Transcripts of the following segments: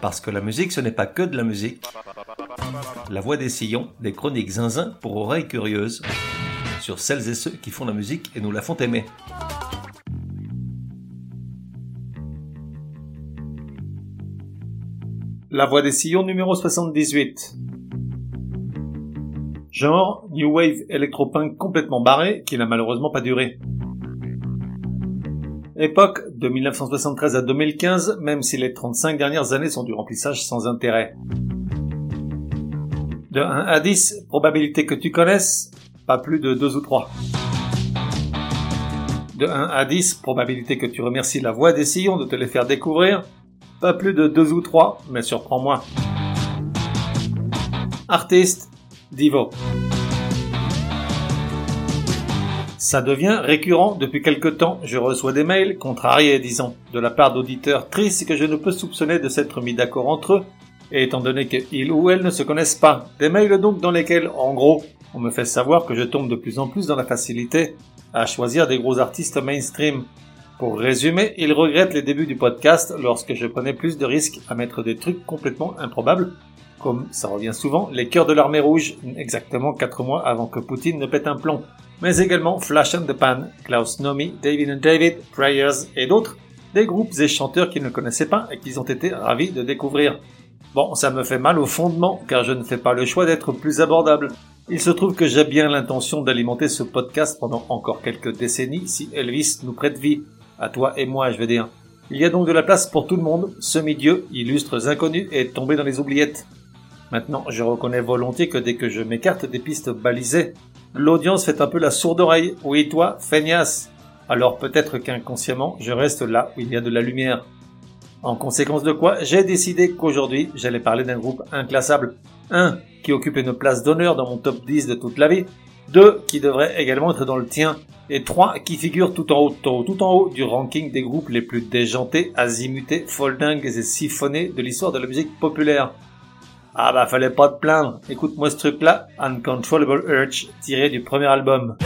Parce que la musique, ce n'est pas que de la musique. La voix des sillons, des chroniques zinzin pour oreilles curieuses, sur celles et ceux qui font la musique et nous la font aimer. La voix des sillons numéro 78. Genre, New Wave électropunk complètement barré, qui n'a malheureusement pas duré. Époque, de 1973 à 2015, même si les 35 dernières années sont du remplissage sans intérêt. De 1 à 10, probabilité que tu connaisses, pas plus de 2 ou 3. De 1 à 10, probabilité que tu remercies la voix des sillons de te les faire découvrir, pas plus de 2 ou 3, mais surprends-moi. Artiste, Divo. Ça devient récurrent depuis quelque temps. Je reçois des mails, contrariés disons, de la part d'auditeurs tristes que je ne peux soupçonner de s'être mis d'accord entre eux, étant donné qu'ils ou elles ne se connaissent pas. Des mails donc dans lesquels, en gros, on me fait savoir que je tombe de plus en plus dans la facilité à choisir des gros artistes mainstream. Pour résumer, ils regrettent les débuts du podcast lorsque je prenais plus de risques à mettre des trucs complètement improbables, comme ça revient souvent, les cœurs de l'armée rouge, exactement 4 mois avant que Poutine ne pète un plomb mais également Flash and the Pan, Klaus Nomi, David and David, Prayers et d'autres, des groupes et chanteurs qu'ils ne connaissaient pas et qu'ils ont été ravis de découvrir. Bon, ça me fait mal au fondement, car je ne fais pas le choix d'être plus abordable. Il se trouve que j'ai bien l'intention d'alimenter ce podcast pendant encore quelques décennies si Elvis nous prête vie. À toi et moi, je veux dire. Il y a donc de la place pour tout le monde, semi-dieux, illustres inconnus et tombés dans les oubliettes. Maintenant, je reconnais volontiers que dès que je m'écarte des pistes balisées, L'audience fait un peu la sourde oreille. Oui, toi, feignasse. Alors peut-être qu'inconsciemment, je reste là où il y a de la lumière. En conséquence de quoi, j'ai décidé qu'aujourd'hui, j'allais parler d'un groupe inclassable. Un, qui occupe une place d'honneur dans mon top 10 de toute la vie. Deux, qui devrait également être dans le tien. Et trois, qui figure tout en haut, tout en haut du ranking des groupes les plus déjantés, azimutés, foldingues et siphonnés de l'histoire de la musique populaire. Ah bah fallait pas te plaindre. Écoute-moi ce truc-là, Uncontrollable Urge, tiré du premier album.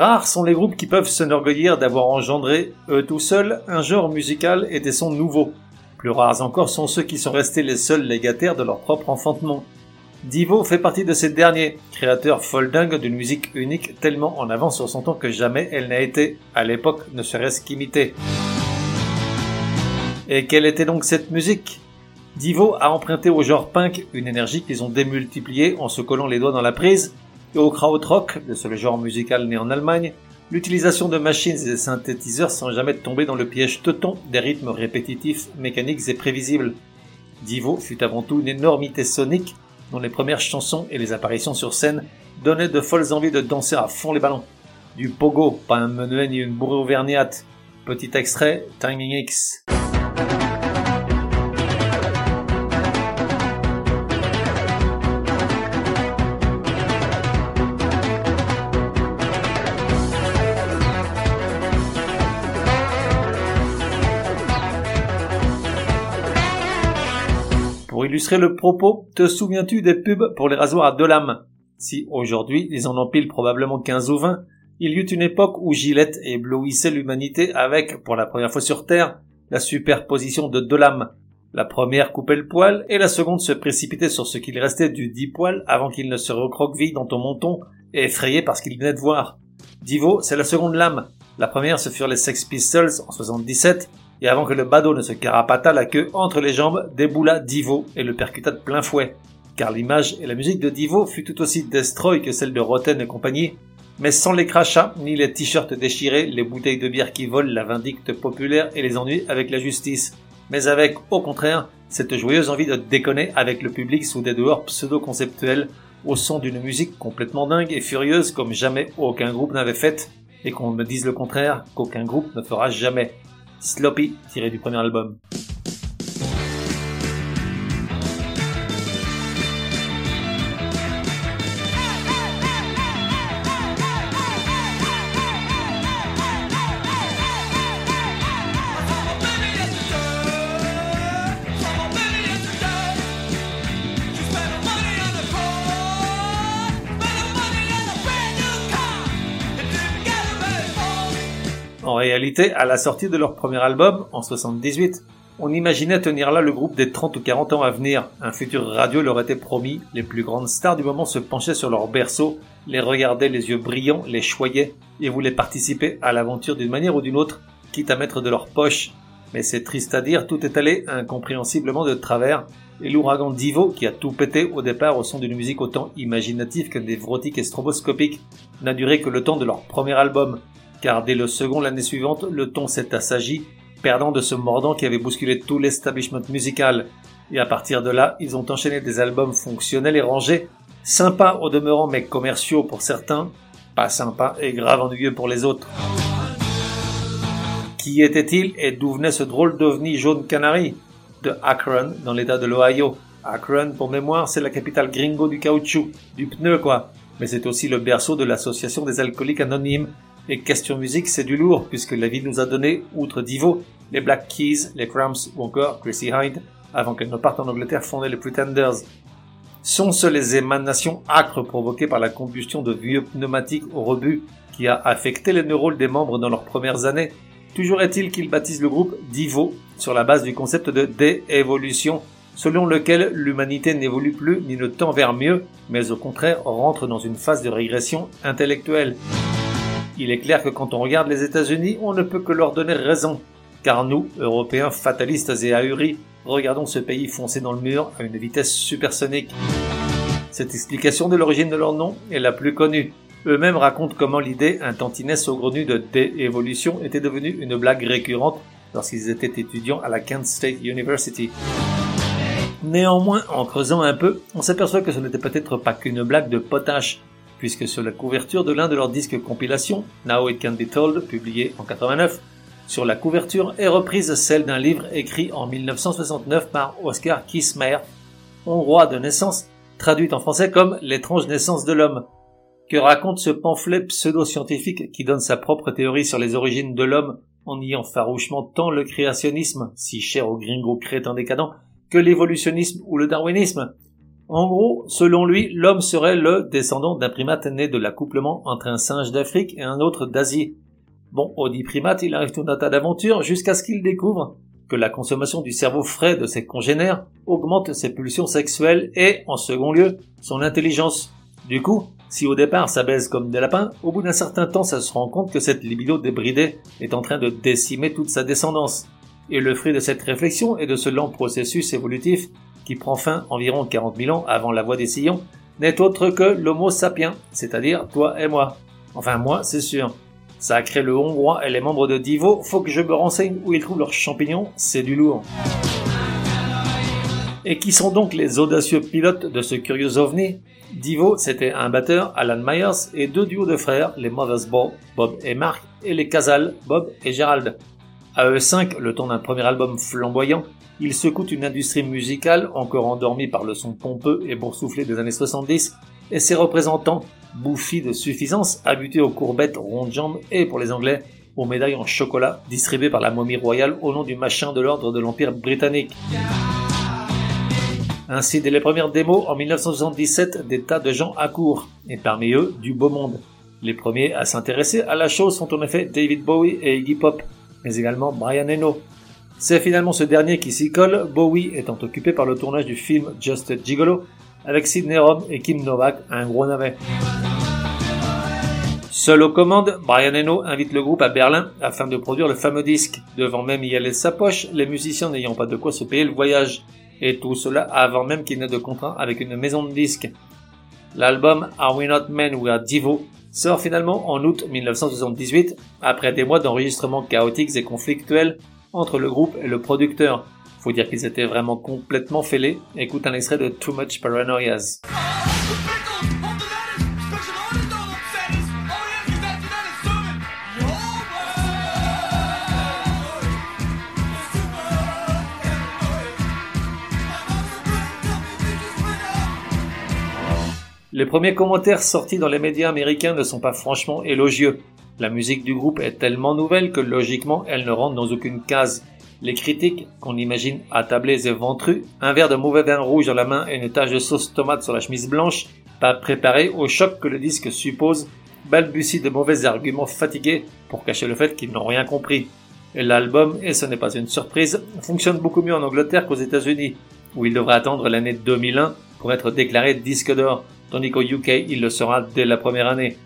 Rares sont les groupes qui peuvent s'enorgueillir d'avoir engendré, eux tout seuls, un genre musical et des sons nouveaux. Plus rares encore sont ceux qui sont restés les seuls légataires de leur propre enfantement. Divo fait partie de ces derniers, créateurs folding d'une musique unique tellement en avance sur son temps que jamais elle n'a été, à l'époque, ne serait-ce qu'imitée. Et quelle était donc cette musique? Divo a emprunté au genre punk une énergie qu'ils ont démultipliée en se collant les doigts dans la prise, et au krautrock, le seul genre musical né en Allemagne, l'utilisation de machines et de synthétiseurs sans jamais tomber dans le piège teuton des rythmes répétitifs, mécaniques et prévisibles. Divo fut avant tout une énormité sonique dont les premières chansons et les apparitions sur scène donnaient de folles envies de danser à fond les ballons. Du pogo, pas un menuet ni une bourrée auvergnate. Petit extrait, Timing X. illustrer le propos, te souviens-tu des pubs pour les rasoirs à deux lames Si aujourd'hui ils en empilent probablement 15 ou 20, il y eut une époque où Gillette éblouissait l'humanité avec, pour la première fois sur Terre, la superposition de deux lames. La première coupait le poil et la seconde se précipitait sur ce qu'il restait du dit poil avant qu'il ne se recroqueville dans ton menton, effrayé parce qu'il venait de voir. Divo, c'est la seconde lame. La première, ce furent les Sex Pistols en 77, et avant que le badaud ne se carapatât la queue entre les jambes, déboula Divo et le percuta de plein fouet. Car l'image et la musique de Divo fut tout aussi destroy que celle de Rotten et compagnie, mais sans les crachats, ni les t-shirts déchirés, les bouteilles de bière qui volent, la vindicte populaire et les ennuis avec la justice. Mais avec, au contraire, cette joyeuse envie de déconner avec le public sous des dehors pseudo-conceptuels, au son d'une musique complètement dingue et furieuse comme jamais aucun groupe n'avait fait, et qu'on me dise le contraire, qu'aucun groupe ne fera jamais. Sloppy, tiré du premier album. Réalité, à la sortie de leur premier album, en 78, on imaginait tenir là le groupe des 30 ou 40 ans à venir. Un futur radio leur était promis. Les plus grandes stars du moment se penchaient sur leur berceau, les regardaient les yeux brillants, les choyaient et voulaient participer à l'aventure d'une manière ou d'une autre, quitte à mettre de leur poche. Mais c'est triste à dire, tout est allé incompréhensiblement de travers, et l'ouragan Divo, qui a tout pété au départ au son d'une musique autant imaginative que névrotique et stroboscopique, n'a duré que le temps de leur premier album, car dès le second l'année suivante, le ton s'est assagi, perdant de ce mordant qui avait bousculé tout l'establishment musical. Et à partir de là, ils ont enchaîné des albums fonctionnels et rangés, sympas au demeurant mais commerciaux pour certains, pas sympas et grave ennuyeux pour les autres. Qui était-il et d'où venait ce drôle d'ovni jaune canari De Akron, dans l'état de l'Ohio? Akron, pour mémoire, c'est la capitale gringo du caoutchouc, du pneu quoi. Mais c'est aussi le berceau de l'association des alcooliques anonymes. Et question musique, c'est du lourd, puisque la vie nous a donné, outre Divo, les Black Keys, les Cramps ou encore Chrissy Hyde, avant qu'elle ne parte en Angleterre fonder les Pretenders. Sont-ce les émanations âcres provoquées par la combustion de vieux pneumatiques au rebut qui a affecté les neurones des membres dans leurs premières années? Toujours est-il qu'il baptise le groupe Divo sur la base du concept de déévolution, selon lequel l'humanité n'évolue plus ni ne tend vers mieux, mais au contraire rentre dans une phase de régression intellectuelle. Il est clair que quand on regarde les États-Unis, on ne peut que leur donner raison, car nous, Européens fatalistes et ahuris, regardons ce pays foncer dans le mur à une vitesse supersonique. Cette explication de l'origine de leur nom est la plus connue. Eux-mêmes racontent comment l'idée, un tantinet saugrenu de déévolution, était devenue une blague récurrente lorsqu'ils étaient étudiants à la Kent State University. Néanmoins, en creusant un peu, on s'aperçoit que ce n'était peut-être pas qu'une blague de potache, puisque sur la couverture de l'un de leurs disques compilation, Now It Can Be Told, publié en 89, sur la couverture est reprise celle d'un livre écrit en 1969 par Oscar Kismer, hongrois de naissance, traduite en français comme L'étrange naissance de l'homme, que raconte ce pamphlet pseudo-scientifique qui donne sa propre théorie sur les origines de l'homme en niant farouchement tant le créationnisme, si cher aux gringos crétins décadents, que l'évolutionnisme ou le darwinisme? En gros, selon lui, l'homme serait le descendant d'un primate né de l'accouplement entre un singe d'Afrique et un autre d'Asie. Bon, au dit primate, il arrive tout un tas d'aventures jusqu'à ce qu'il découvre que la consommation du cerveau frais de ses congénères augmente ses pulsions sexuelles et, en second lieu, son intelligence. Du coup, si au départ ça baise comme des lapins, au bout d'un certain temps ça se rend compte que cette libido débridée est en train de décimer toute sa descendance. Et le fruit de cette réflexion et de ce lent processus évolutif, qui prend fin environ 40 000 ans avant la voie des sillons, n'est autre que l'homo sapiens, c'est-à-dire toi et moi. Enfin moi, c'est sûr. Ça a créé le hongrois et les membres de Divo, faut que je me renseigne où ils trouvent leurs champignons, c'est du lourd. Et qui sont donc les audacieux pilotes de ce curieux ovni? Divo, c'était un batteur, Alan Myers, et deux duos de frères, les Mothers Ball, Bob et Mark, et les Casal, Bob et Gerald. À eux cinq, le temps d'un premier album flamboyant, ils secouent une industrie musicale encore endormie par le son pompeux et boursouflé des années 70, et ses représentants, bouffis de suffisance, habités aux courbettes rondes jambes et, pour les Anglais, aux médailles en chocolat distribuées par la momie royale au nom du machin de l'ordre de l'Empire britannique. Ainsi, dès les premières démos, en 1977, des tas de gens accourent, et parmi eux, du beau monde. Les premiers à s'intéresser à la chose sont en effet David Bowie et Iggy Pop, mais également Brian Eno. C'est finalement ce dernier qui s'y colle, Bowie étant occupé par le tournage du film Just Gigolo, avec Sidney Rom et Kim Novak, un gros navet. Seul aux commandes, Brian Eno invite le groupe à Berlin afin de produire le fameux disque, devant même y aller de sa poche, les musiciens n'ayant pas de quoi se payer le voyage et tout cela avant même qu'il n'ait de contrat avec une maison de disques. L'album Are We Not Men We Are Divo sort finalement en août 1978, après des mois d'enregistrements chaotiques et conflictuels entre le groupe et le producteur. Faut dire qu'ils étaient vraiment complètement fêlés. Écoute un extrait de Too Much Paranoias. Les premiers commentaires sortis dans les médias américains ne sont pas franchement élogieux. La musique du groupe est tellement nouvelle que logiquement elle ne rentre dans aucune case. Les critiques, qu'on imagine attablés et ventrus, un verre de mauvais vin rouge dans la main et une tache de sauce tomate sur la chemise blanche, pas préparés au choc que le disque suppose, balbutient de mauvais arguments fatigués pour cacher le fait qu'ils n'ont rien compris. L'album, et ce n'est pas une surprise, fonctionne beaucoup mieux en Angleterre qu'aux États-Unis, où il devrait attendre l'année 2001 pour être déclaré disque d'or, tandis qu'au UK il le sera dès la première année.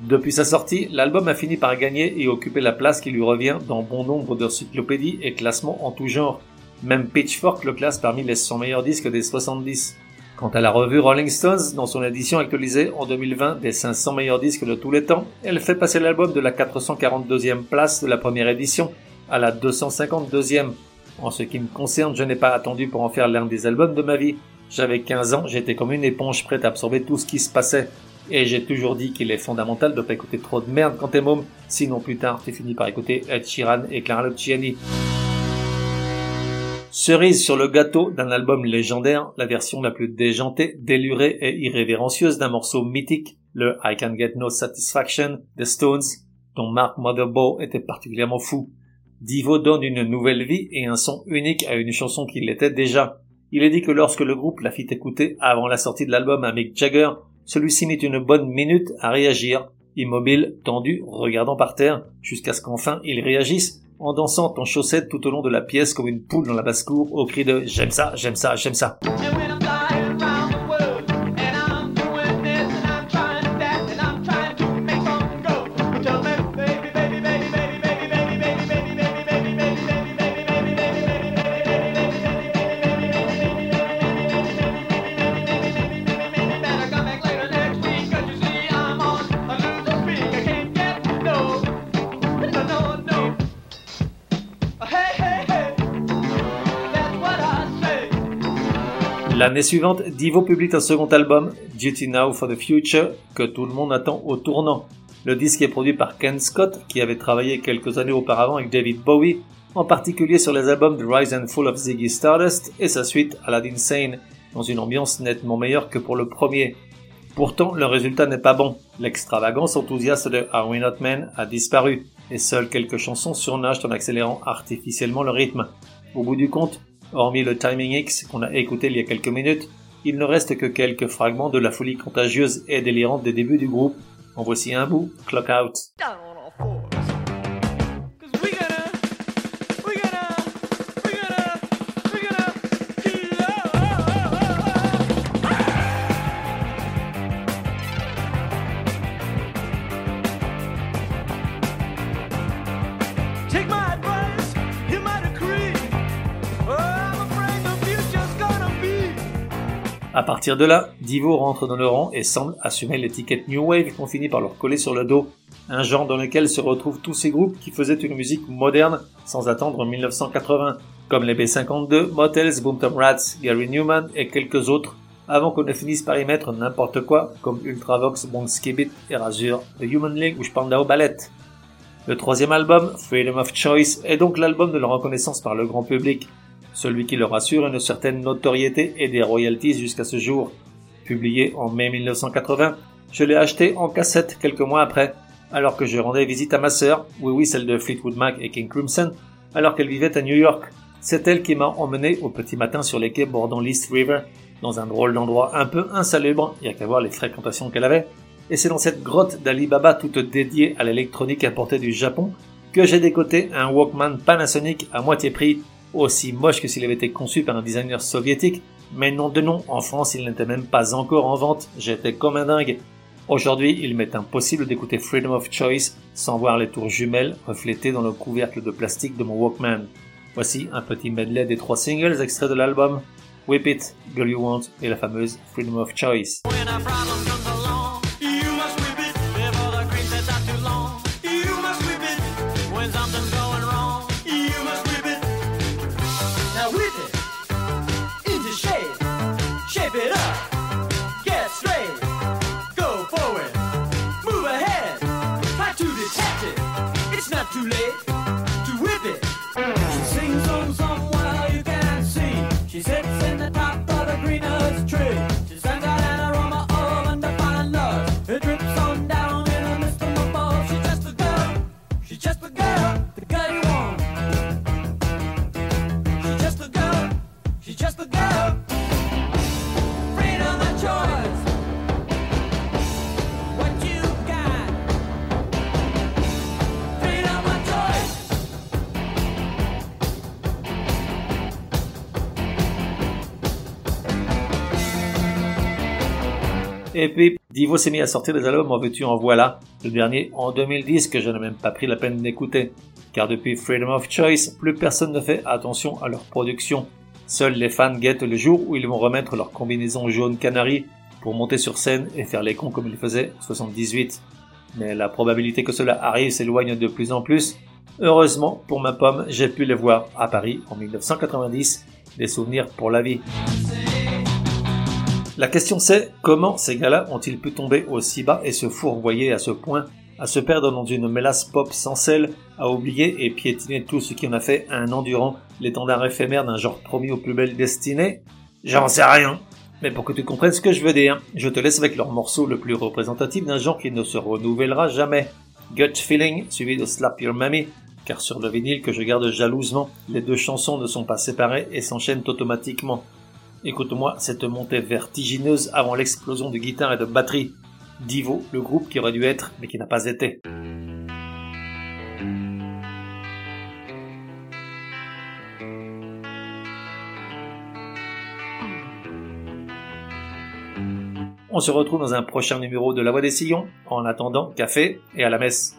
Depuis sa sortie, l'album a fini par gagner et occuper la place qui lui revient dans bon nombre d'encyclopédies et classements en tout genre. Même Pitchfork le classe parmi les 100 meilleurs disques des 70. Quant à la revue Rolling Stones, dans son édition actualisée en 2020 des 500 meilleurs disques de tous les temps, elle fait passer l'album de la 442e place de la première édition à la 252e. En ce qui me concerne, je n'ai pas attendu pour en faire l'un des albums de ma vie. J'avais 15 ans, j'étais comme une éponge prête à absorber tout ce qui se passait. Et j'ai toujours dit qu'il est fondamental de pas écouter trop de merde quand t'es môme, sinon plus tard tu finis par écouter Ed Sheeran et Clara Luciani. Cerise sur le gâteau d'un album légendaire, la version la plus déjantée, délurée et irrévérencieuse d'un morceau mythique, le I Can Get No Satisfaction des Stones, dont Mark Motherbow était particulièrement fou. Divo donne une nouvelle vie et un son unique à une chanson qui l'était déjà. Il est dit que lorsque le groupe la fit écouter avant la sortie de l'album à Mick Jagger, celui-ci mit une bonne minute à réagir, immobile, tendu, regardant par terre, jusqu'à ce qu'enfin il réagisse, en dansant en chaussettes tout au long de la pièce comme une poule dans la basse-cour, au cri de J'aime ça, j'aime ça, j'aime ça. L'année suivante, Divo publie un second album, Duty Now for the Future, que tout le monde attend au tournant. Le disque est produit par Ken Scott, qui avait travaillé quelques années auparavant avec David Bowie, en particulier sur les albums The Rise and Fall of Ziggy Stardust et sa suite Aladdin Sane, dans une ambiance nettement meilleure que pour le premier. Pourtant, le résultat n'est pas bon. L'extravagance enthousiaste de Are We Not Men a disparu, et seules quelques chansons surnagent en accélérant artificiellement le rythme. Au bout du compte, Hormis le timing X qu'on a écouté il y a quelques minutes, il ne reste que quelques fragments de la folie contagieuse et délirante des débuts du groupe. En voici un bout, Clock Out. À partir de là, Divo rentre dans le rang et semble assumer l'étiquette New Wave qu'on finit par leur coller sur le dos, un genre dans lequel se retrouvent tous ces groupes qui faisaient une musique moderne sans attendre 1980, comme les B52, Motels, Boomtom Rats, Gary Newman et quelques autres, avant qu'on ne finisse par y mettre n'importe quoi comme Ultravox, Bon Skibit, Erasure, The Human League ou Spandau Ballet. Le troisième album, Freedom of Choice, est donc l'album de la reconnaissance par le grand public, celui qui leur assure une certaine notoriété et des royalties jusqu'à ce jour. Publié en mai 1980, je l'ai acheté en cassette quelques mois après, alors que je rendais visite à ma sœur, oui oui celle de Fleetwood Mac et King Crimson, alors qu'elle vivait à New York. C'est elle qui m'a emmené au petit matin sur les quais bordant l'East River, dans un drôle d'endroit un peu insalubre, il y a qu'à voir les fréquentations qu'elle avait, et c'est dans cette grotte d'Alibaba toute dédiée à l'électronique importée du Japon que j'ai décoté un Walkman Panasonic à moitié prix aussi moche que s'il avait été conçu par un designer soviétique, mais non de nom, en France il n'était même pas encore en vente, j'étais comme un dingue. Aujourd'hui, il m'est impossible d'écouter Freedom of Choice sans voir les tours jumelles reflétées dans le couvercle de plastique de mon Walkman. Voici un petit medley des trois singles extraits de l'album Whip It, Girl You Want et la fameuse Freedom of Choice. Puis, Divo s'est mis à sortir des albums en veux-tu en voilà, le dernier en 2010 que je n'ai même pas pris la peine d'écouter. Car depuis Freedom of Choice, plus personne ne fait attention à leur production. Seuls les fans guettent le jour où ils vont remettre leur combinaison jaune canari pour monter sur scène et faire les cons comme ils faisaient en 78. Mais la probabilité que cela arrive s'éloigne de plus en plus. Heureusement, pour ma pomme, j'ai pu les voir à Paris en 1990. Des souvenirs pour la vie. La question c'est comment ces gars-là ont-ils pu tomber aussi bas et se fourvoyer à ce point, à se perdre dans une mélasse pop sans sel, à oublier et piétiner tout ce qui en a fait un endurant, l'étendard éphémère d'un genre promis aux plus belles destinées? J'en sais rien. Mais pour que tu comprennes ce que je veux dire, je te laisse avec leur morceau le plus représentatif d'un genre qui ne se renouvellera jamais. Gut Feeling, suivi de Slap Your Mammy, car sur le vinyle que je garde jalousement, les deux chansons ne sont pas séparées et s'enchaînent automatiquement. Écoute-moi cette montée vertigineuse avant l'explosion de guitare et de batterie. Divo, le groupe qui aurait dû être mais qui n'a pas été. On se retrouve dans un prochain numéro de La Voix des Sillons. En attendant, café et à la messe.